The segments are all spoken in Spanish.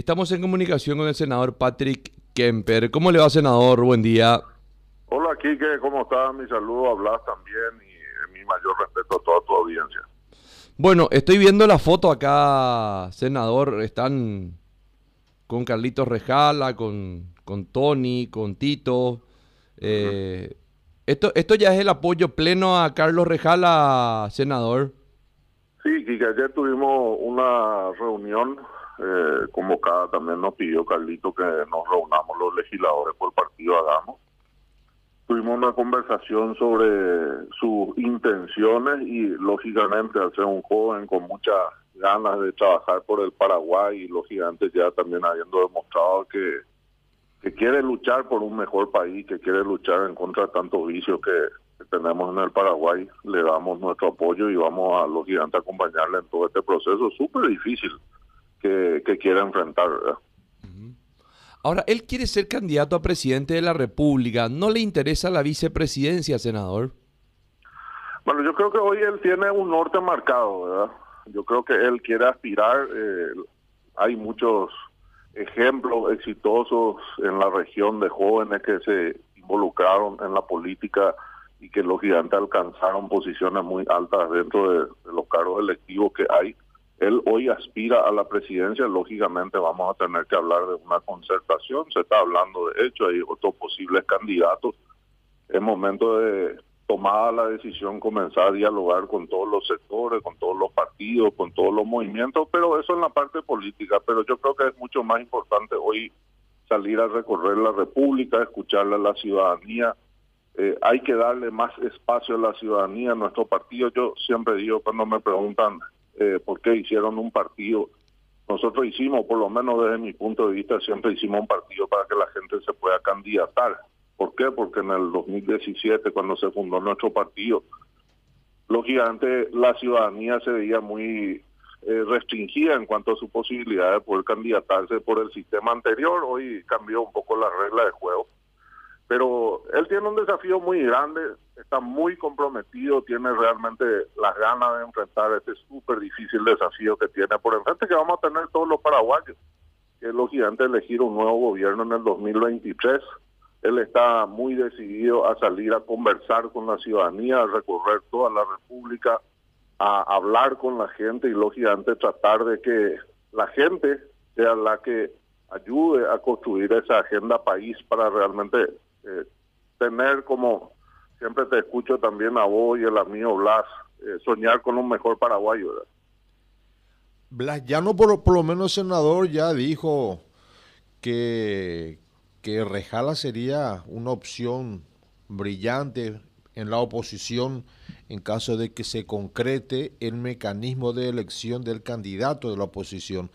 Estamos en comunicación con el senador Patrick Kemper. ¿Cómo le va, senador? Buen día. Hola, Kike, ¿cómo estás? Mi saludo a Blas también y mi mayor respeto a toda tu audiencia. Bueno, estoy viendo la foto acá, senador. Están con Carlitos Rejala, con, con Tony, con Tito. Eh, esto, ¿Esto ya es el apoyo pleno a Carlos Rejala, senador? Sí, Kike, ayer tuvimos una reunión eh, convocada, también nos pidió Carlito que nos reunamos los legisladores por partido Hagamos. Tuvimos una conversación sobre sus intenciones y lógicamente al ser un joven con muchas ganas de trabajar por el Paraguay y los gigantes ya también habiendo demostrado que, que quiere luchar por un mejor país, que quiere luchar en contra de tantos vicios que, que tenemos en el Paraguay, le damos nuestro apoyo y vamos a los gigantes a acompañarle en todo este proceso. Súper difícil que, que quiere enfrentar. ¿verdad? Ahora, él quiere ser candidato a presidente de la República. ¿No le interesa la vicepresidencia, senador? Bueno, yo creo que hoy él tiene un norte marcado, ¿verdad? Yo creo que él quiere aspirar. Eh, hay muchos ejemplos exitosos en la región de jóvenes que se involucraron en la política y que los gigantes alcanzaron posiciones muy altas dentro de, de los cargos electivos que hay él hoy aspira a la presidencia, lógicamente vamos a tener que hablar de una concertación, se está hablando de hecho, hay otros posibles candidatos. Es momento de tomada la decisión comenzar a dialogar con todos los sectores, con todos los partidos, con todos los movimientos, pero eso en la parte política, pero yo creo que es mucho más importante hoy salir a recorrer la República, escucharle a la ciudadanía, eh, hay que darle más espacio a la ciudadanía, a nuestro partido. Yo siempre digo cuando me preguntan eh, por qué hicieron un partido. Nosotros hicimos, por lo menos desde mi punto de vista, siempre hicimos un partido para que la gente se pueda candidatar. ¿Por qué? Porque en el 2017, cuando se fundó nuestro partido, lógicamente la ciudadanía se veía muy eh, restringida en cuanto a su posibilidad de poder candidatarse por el sistema anterior. Hoy cambió un poco la regla de juego. Pero él tiene un desafío muy grande, está muy comprometido, tiene realmente las ganas de enfrentar este súper difícil desafío que tiene por enfrente, que vamos a tener todos los paraguayos, que es lógicamente elegir un nuevo gobierno en el 2023. Él está muy decidido a salir a conversar con la ciudadanía, a recorrer toda la República, a hablar con la gente y lógicamente tratar de que la gente sea la que ayude a construir esa agenda país para realmente eh, tener como siempre te escucho también a vos y el amigo Blas, eh, soñar con un mejor paraguayo. Blas no por, por lo menos senador ya dijo que, que Rejala sería una opción brillante en la oposición en caso de que se concrete el mecanismo de elección del candidato de la oposición.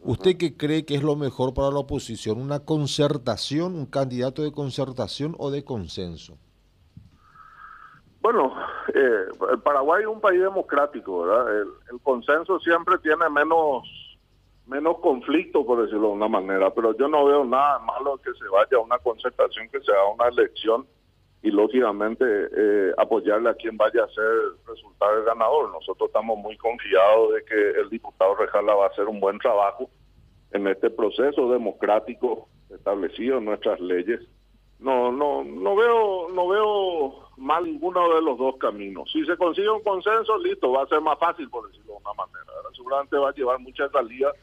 ¿Usted qué cree que es lo mejor para la oposición? ¿Una concertación, un candidato de concertación o de consenso? Bueno, eh, el Paraguay es un país democrático, ¿verdad? El, consenso siempre tiene menos menos conflicto, por decirlo de una manera, pero yo no veo nada malo que se vaya a una concertación, que sea una elección y lógicamente eh, apoyarle a quien vaya a ser resultar el ganador. Nosotros estamos muy confiados de que el diputado Rejala va a hacer un buen trabajo en este proceso democrático establecido en nuestras leyes. No, no, no veo, no veo mal ninguno de los dos caminos. Si se consigue un consenso, listo, va a ser más fácil, por decirlo de una manera. Seguramente va a llevar muchas salidas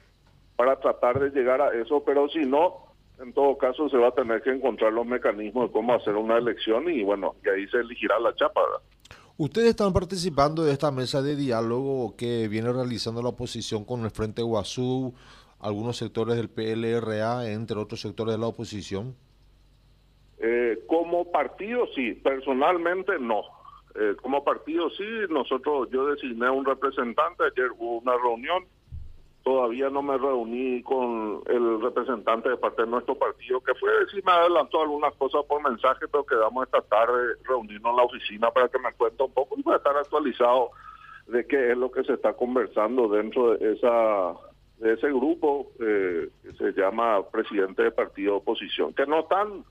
para tratar de llegar a eso, pero si no, en todo caso se va a tener que encontrar los mecanismos de cómo hacer una elección y bueno, y ahí se elegirá la chapa. Ustedes están participando de esta mesa de diálogo que viene realizando la oposición con el Frente Guazú, algunos sectores del PLRA, entre otros sectores de la oposición. Eh, como partido sí, personalmente no. Eh, como partido sí, nosotros, yo designé a un representante, ayer hubo una reunión, todavía no me reuní con el representante de parte de nuestro partido, que fue, sí me adelantó algunas cosas por mensaje, pero quedamos esta tarde reunirnos en la oficina para que me cuente un poco y para estar actualizado de qué es lo que se está conversando dentro de esa de ese grupo eh, que se llama presidente de partido de oposición, que no están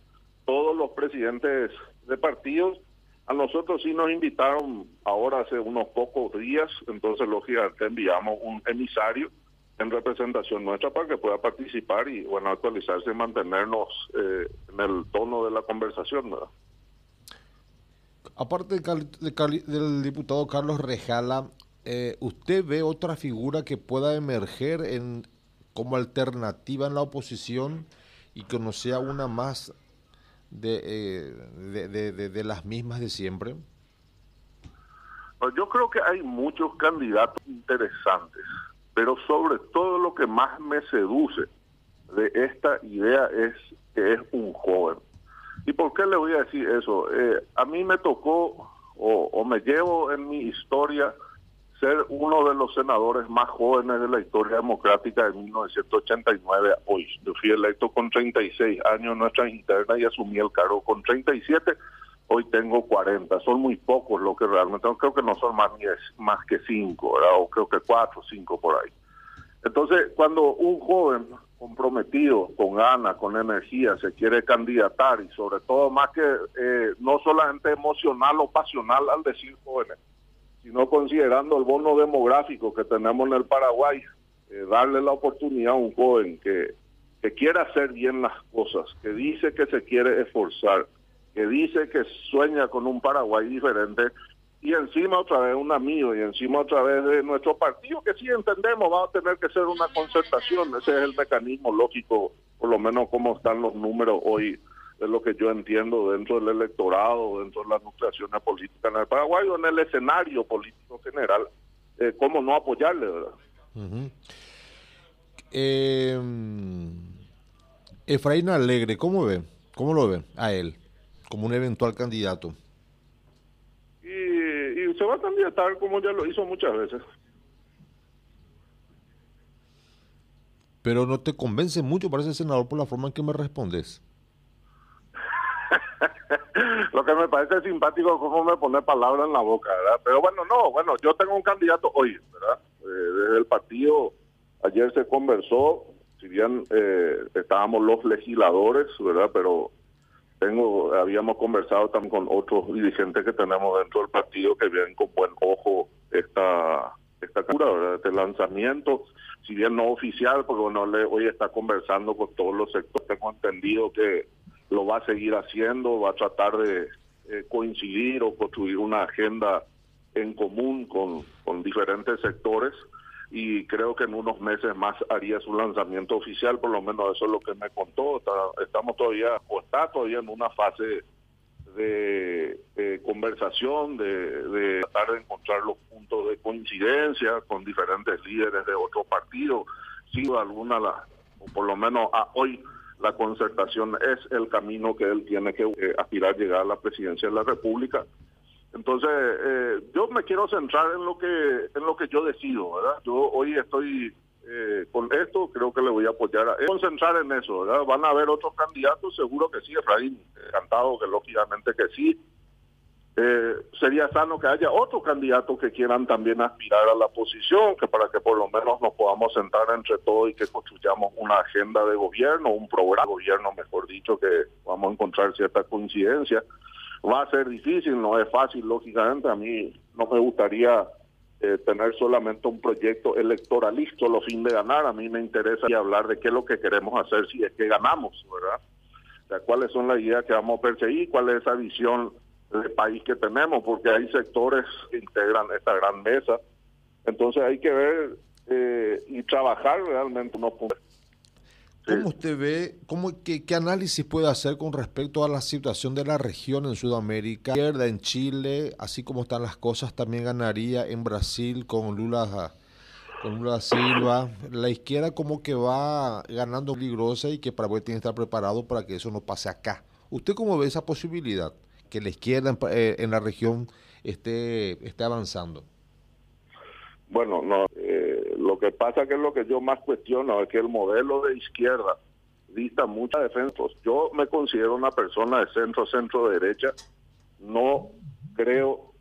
todos los presidentes de partidos, a nosotros sí nos invitaron ahora hace unos pocos días, entonces lógicamente enviamos un emisario en representación nuestra para que pueda participar y bueno actualizarse y mantenernos eh, en el tono de la conversación. Aparte del diputado Carlos Rejala, eh, ¿usted ve otra figura que pueda emerger en como alternativa en la oposición y que no sea una más de, eh, de, de las mismas de siempre? Pues yo creo que hay muchos candidatos interesantes pero sobre todo lo que más me seduce de esta idea es que es un joven. ¿Y por qué le voy a decir eso? Eh, a mí me tocó o, me llevo en mi historia ser uno de los senadores más jóvenes de la historia democrática de 1989 hoy. Yo fui electo con 36 años en nuestra interna y asumí el cargo con 37 hoy tengo 40. Son muy pocos lo que realmente, creo que no son más, más que 5, o creo que 4 o 5 por ahí. Entonces, cuando un joven comprometido, con ganas, con energía, se quiere candidatar y sobre todo más que eh, no solamente emocional o pasional al decir jóvenes, sino considerando el bono demográfico que tenemos en el Paraguay, eh, darle la oportunidad a un joven que, que quiere hacer bien las cosas, que dice que se quiere esforzar, que dice que sueña con un Paraguay diferente y encima otra vez un amigo y encima otra vez de nuestro partido que sí entendemos va a tener que ser una concertación, ese es el mecanismo lógico, por lo menos como están los números hoy de lo que yo entiendo dentro del electorado, dentro de las nucleaciones políticas en el Paraguay o en el escenario político general, eh, cómo no apoyarle, ¿verdad? Em, Efraín Alegre, ¿cómo ve? ¿Cómo lo ve a él? como un eventual candidato? Y, se va a candidatar como ya lo hizo muchas veces. Pero no te convence mucho, parece senador, por la forma en que me respondes. Lo que me parece simpático es cómo me pone palabras en la boca, ¿verdad? Pero bueno, no, bueno, yo tengo un candidato hoy, ¿verdad? Eh, desde el partido, ayer se conversó, si bien eh, estábamos los legisladores, ¿verdad? Pero tengo, habíamos conversado también con otros dirigentes que tenemos dentro del partido que ven con buen ojo esta esta cura, este lanzamiento, si bien no oficial, porque bueno, le, hoy está conversando con todos los sectores, tengo entendido que lo va a seguir haciendo, va a tratar de eh, coincidir o construir una agenda en común con, diferentes sectores y creo que en unos meses más haría su lanzamiento oficial, por lo menos eso es lo que me contó. estamos todavía, o está todavía en una fase de, conversación, de, tratar de encontrar los puntos de coincidencia con diferentes líderes de otros partidos. Sin duda alguna, la, por lo menos a hoy, la concertación es el camino que él tiene que eh, aspirar a llegar a la presidencia de la República entonces, eh, yo me quiero centrar en lo que en lo que yo decido, ¿verdad? Yo hoy estoy eh, con esto, creo que le voy a apoyar, a, concentrar en eso, ¿verdad? Van a haber otros candidatos, seguro que sí, Efraín, encantado que lógicamente que sí. Eh, sería sano que haya otros candidatos que quieran también aspirar a la posición, que para que por lo menos nos podamos sentar entre todos y que construyamos una agenda de gobierno, un programa de gobierno, mejor dicho, que vamos a encontrar cierta coincidencia va a ser difícil, no es fácil, lógicamente. A mí no me gustaría eh, tener solamente un proyecto electoralista lo fin de ganar. A mí me interesa hablar de qué es lo que queremos hacer si es que ganamos, ¿verdad? Cuáles son las ideas que vamos a perseguir, cuál es esa visión de país que tenemos, porque hay sectores que integran esta gran mesa. Entonces hay que ver eh, y trabajar realmente unos puntos ¿Cómo usted ve, cómo, qué, análisis puede hacer con respecto a la situación de la región en Sudamérica? Izquierda en Chile, así como están las cosas, también ganaría en Brasil con Lula, con Lula Silva. La izquierda como que va ganando peligrosa y que Paraguay tiene que estar preparado para que eso no pase acá. ¿Usted cómo ve esa posibilidad? Que la izquierda en, eh, en la región esté, esté avanzando. Bueno, no, eh, lo que pasa que es lo que yo más cuestiono es que el modelo de izquierda dista mucha defensa. Yo me considero una persona de centro, centro derecha. No creo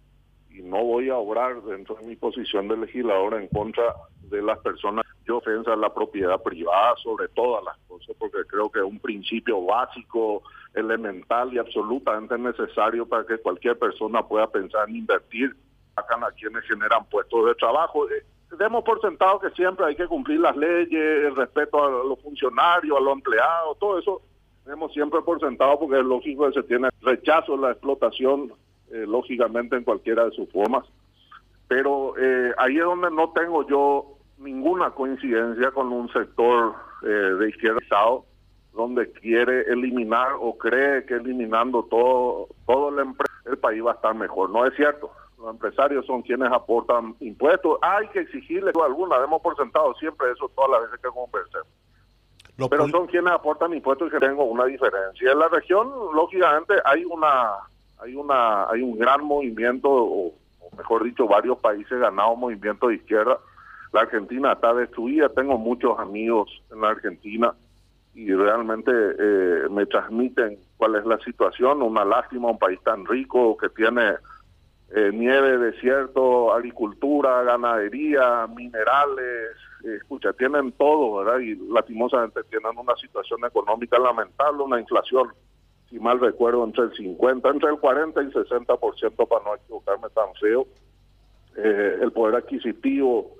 y no voy a obrar dentro de mi posición de legislador en contra de las personas. Yo ofensa la propiedad privada sobre todas las cosas porque creo que es un principio básico, elemental y absolutamente necesario para que cualquier persona pueda pensar en invertir a quienes generan puestos de trabajo. Eh, demos por sentado que siempre hay que cumplir las leyes, el respeto a los funcionarios, a los empleados, todo eso demos siempre por sentado porque es lógico que se tiene rechazo a la explotación, eh, lógicamente en cualquiera de sus formas. Pero eh, ahí es donde no tengo yo ninguna coincidencia con un sector eh, de izquierda donde quiere eliminar o cree que eliminando todo todo el, el país va a estar mejor. No es cierto. Los empresarios son quienes aportan impuestos. Hay que exigirles alguna, demos por sentado siempre eso todas las veces que conversemos. Pero son quienes aportan impuestos y que tengo una diferencia. En la región, lógicamente, hay una hay una hay un gran movimiento, o, mejor dicho, varios países ganados movimiento de izquierda. La Argentina está destruida. Tengo muchos amigos en la Argentina y realmente eh, me transmiten cuál es la situación. Una lástima, un país tan rico que tiene eh, nieve, desierto, agricultura, ganadería, minerales, eh, escucha, tienen todo, ¿verdad? Y lastimosamente tienen una situación económica lamentable, una inflación, si mal recuerdo, entre el 50, entre el 40 y el 60%, para no equivocarme tan feo. Eh, el poder adquisitivo,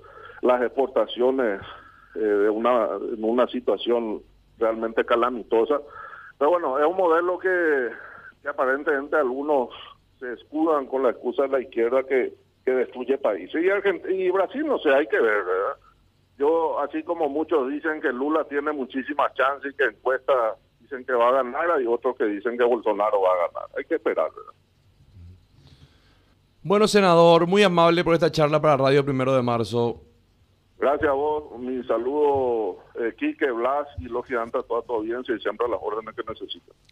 las exportaciones de una, en una situación realmente calamitosa. Pero bueno, es un modelo que, aparentemente algunos se escudan con la excusa de la izquierda que, que destruye países. Y, y Brasil, no sé, hay que ver, ¿verdad? Yo, así como muchos dicen que Lula tiene muchísimas chances y que encuesta dicen que va a ganar, hay otros que dicen que Bolsonaro va a ganar. Hay que esperar, ¿verdad? Bueno, senador, muy amable por esta charla para Radio Primero de Marzo. Gracias a vos, mi saludo, eh, Quique, Blas y lógicamente a toda tu audiencia y siempre a las órdenes que necesitan.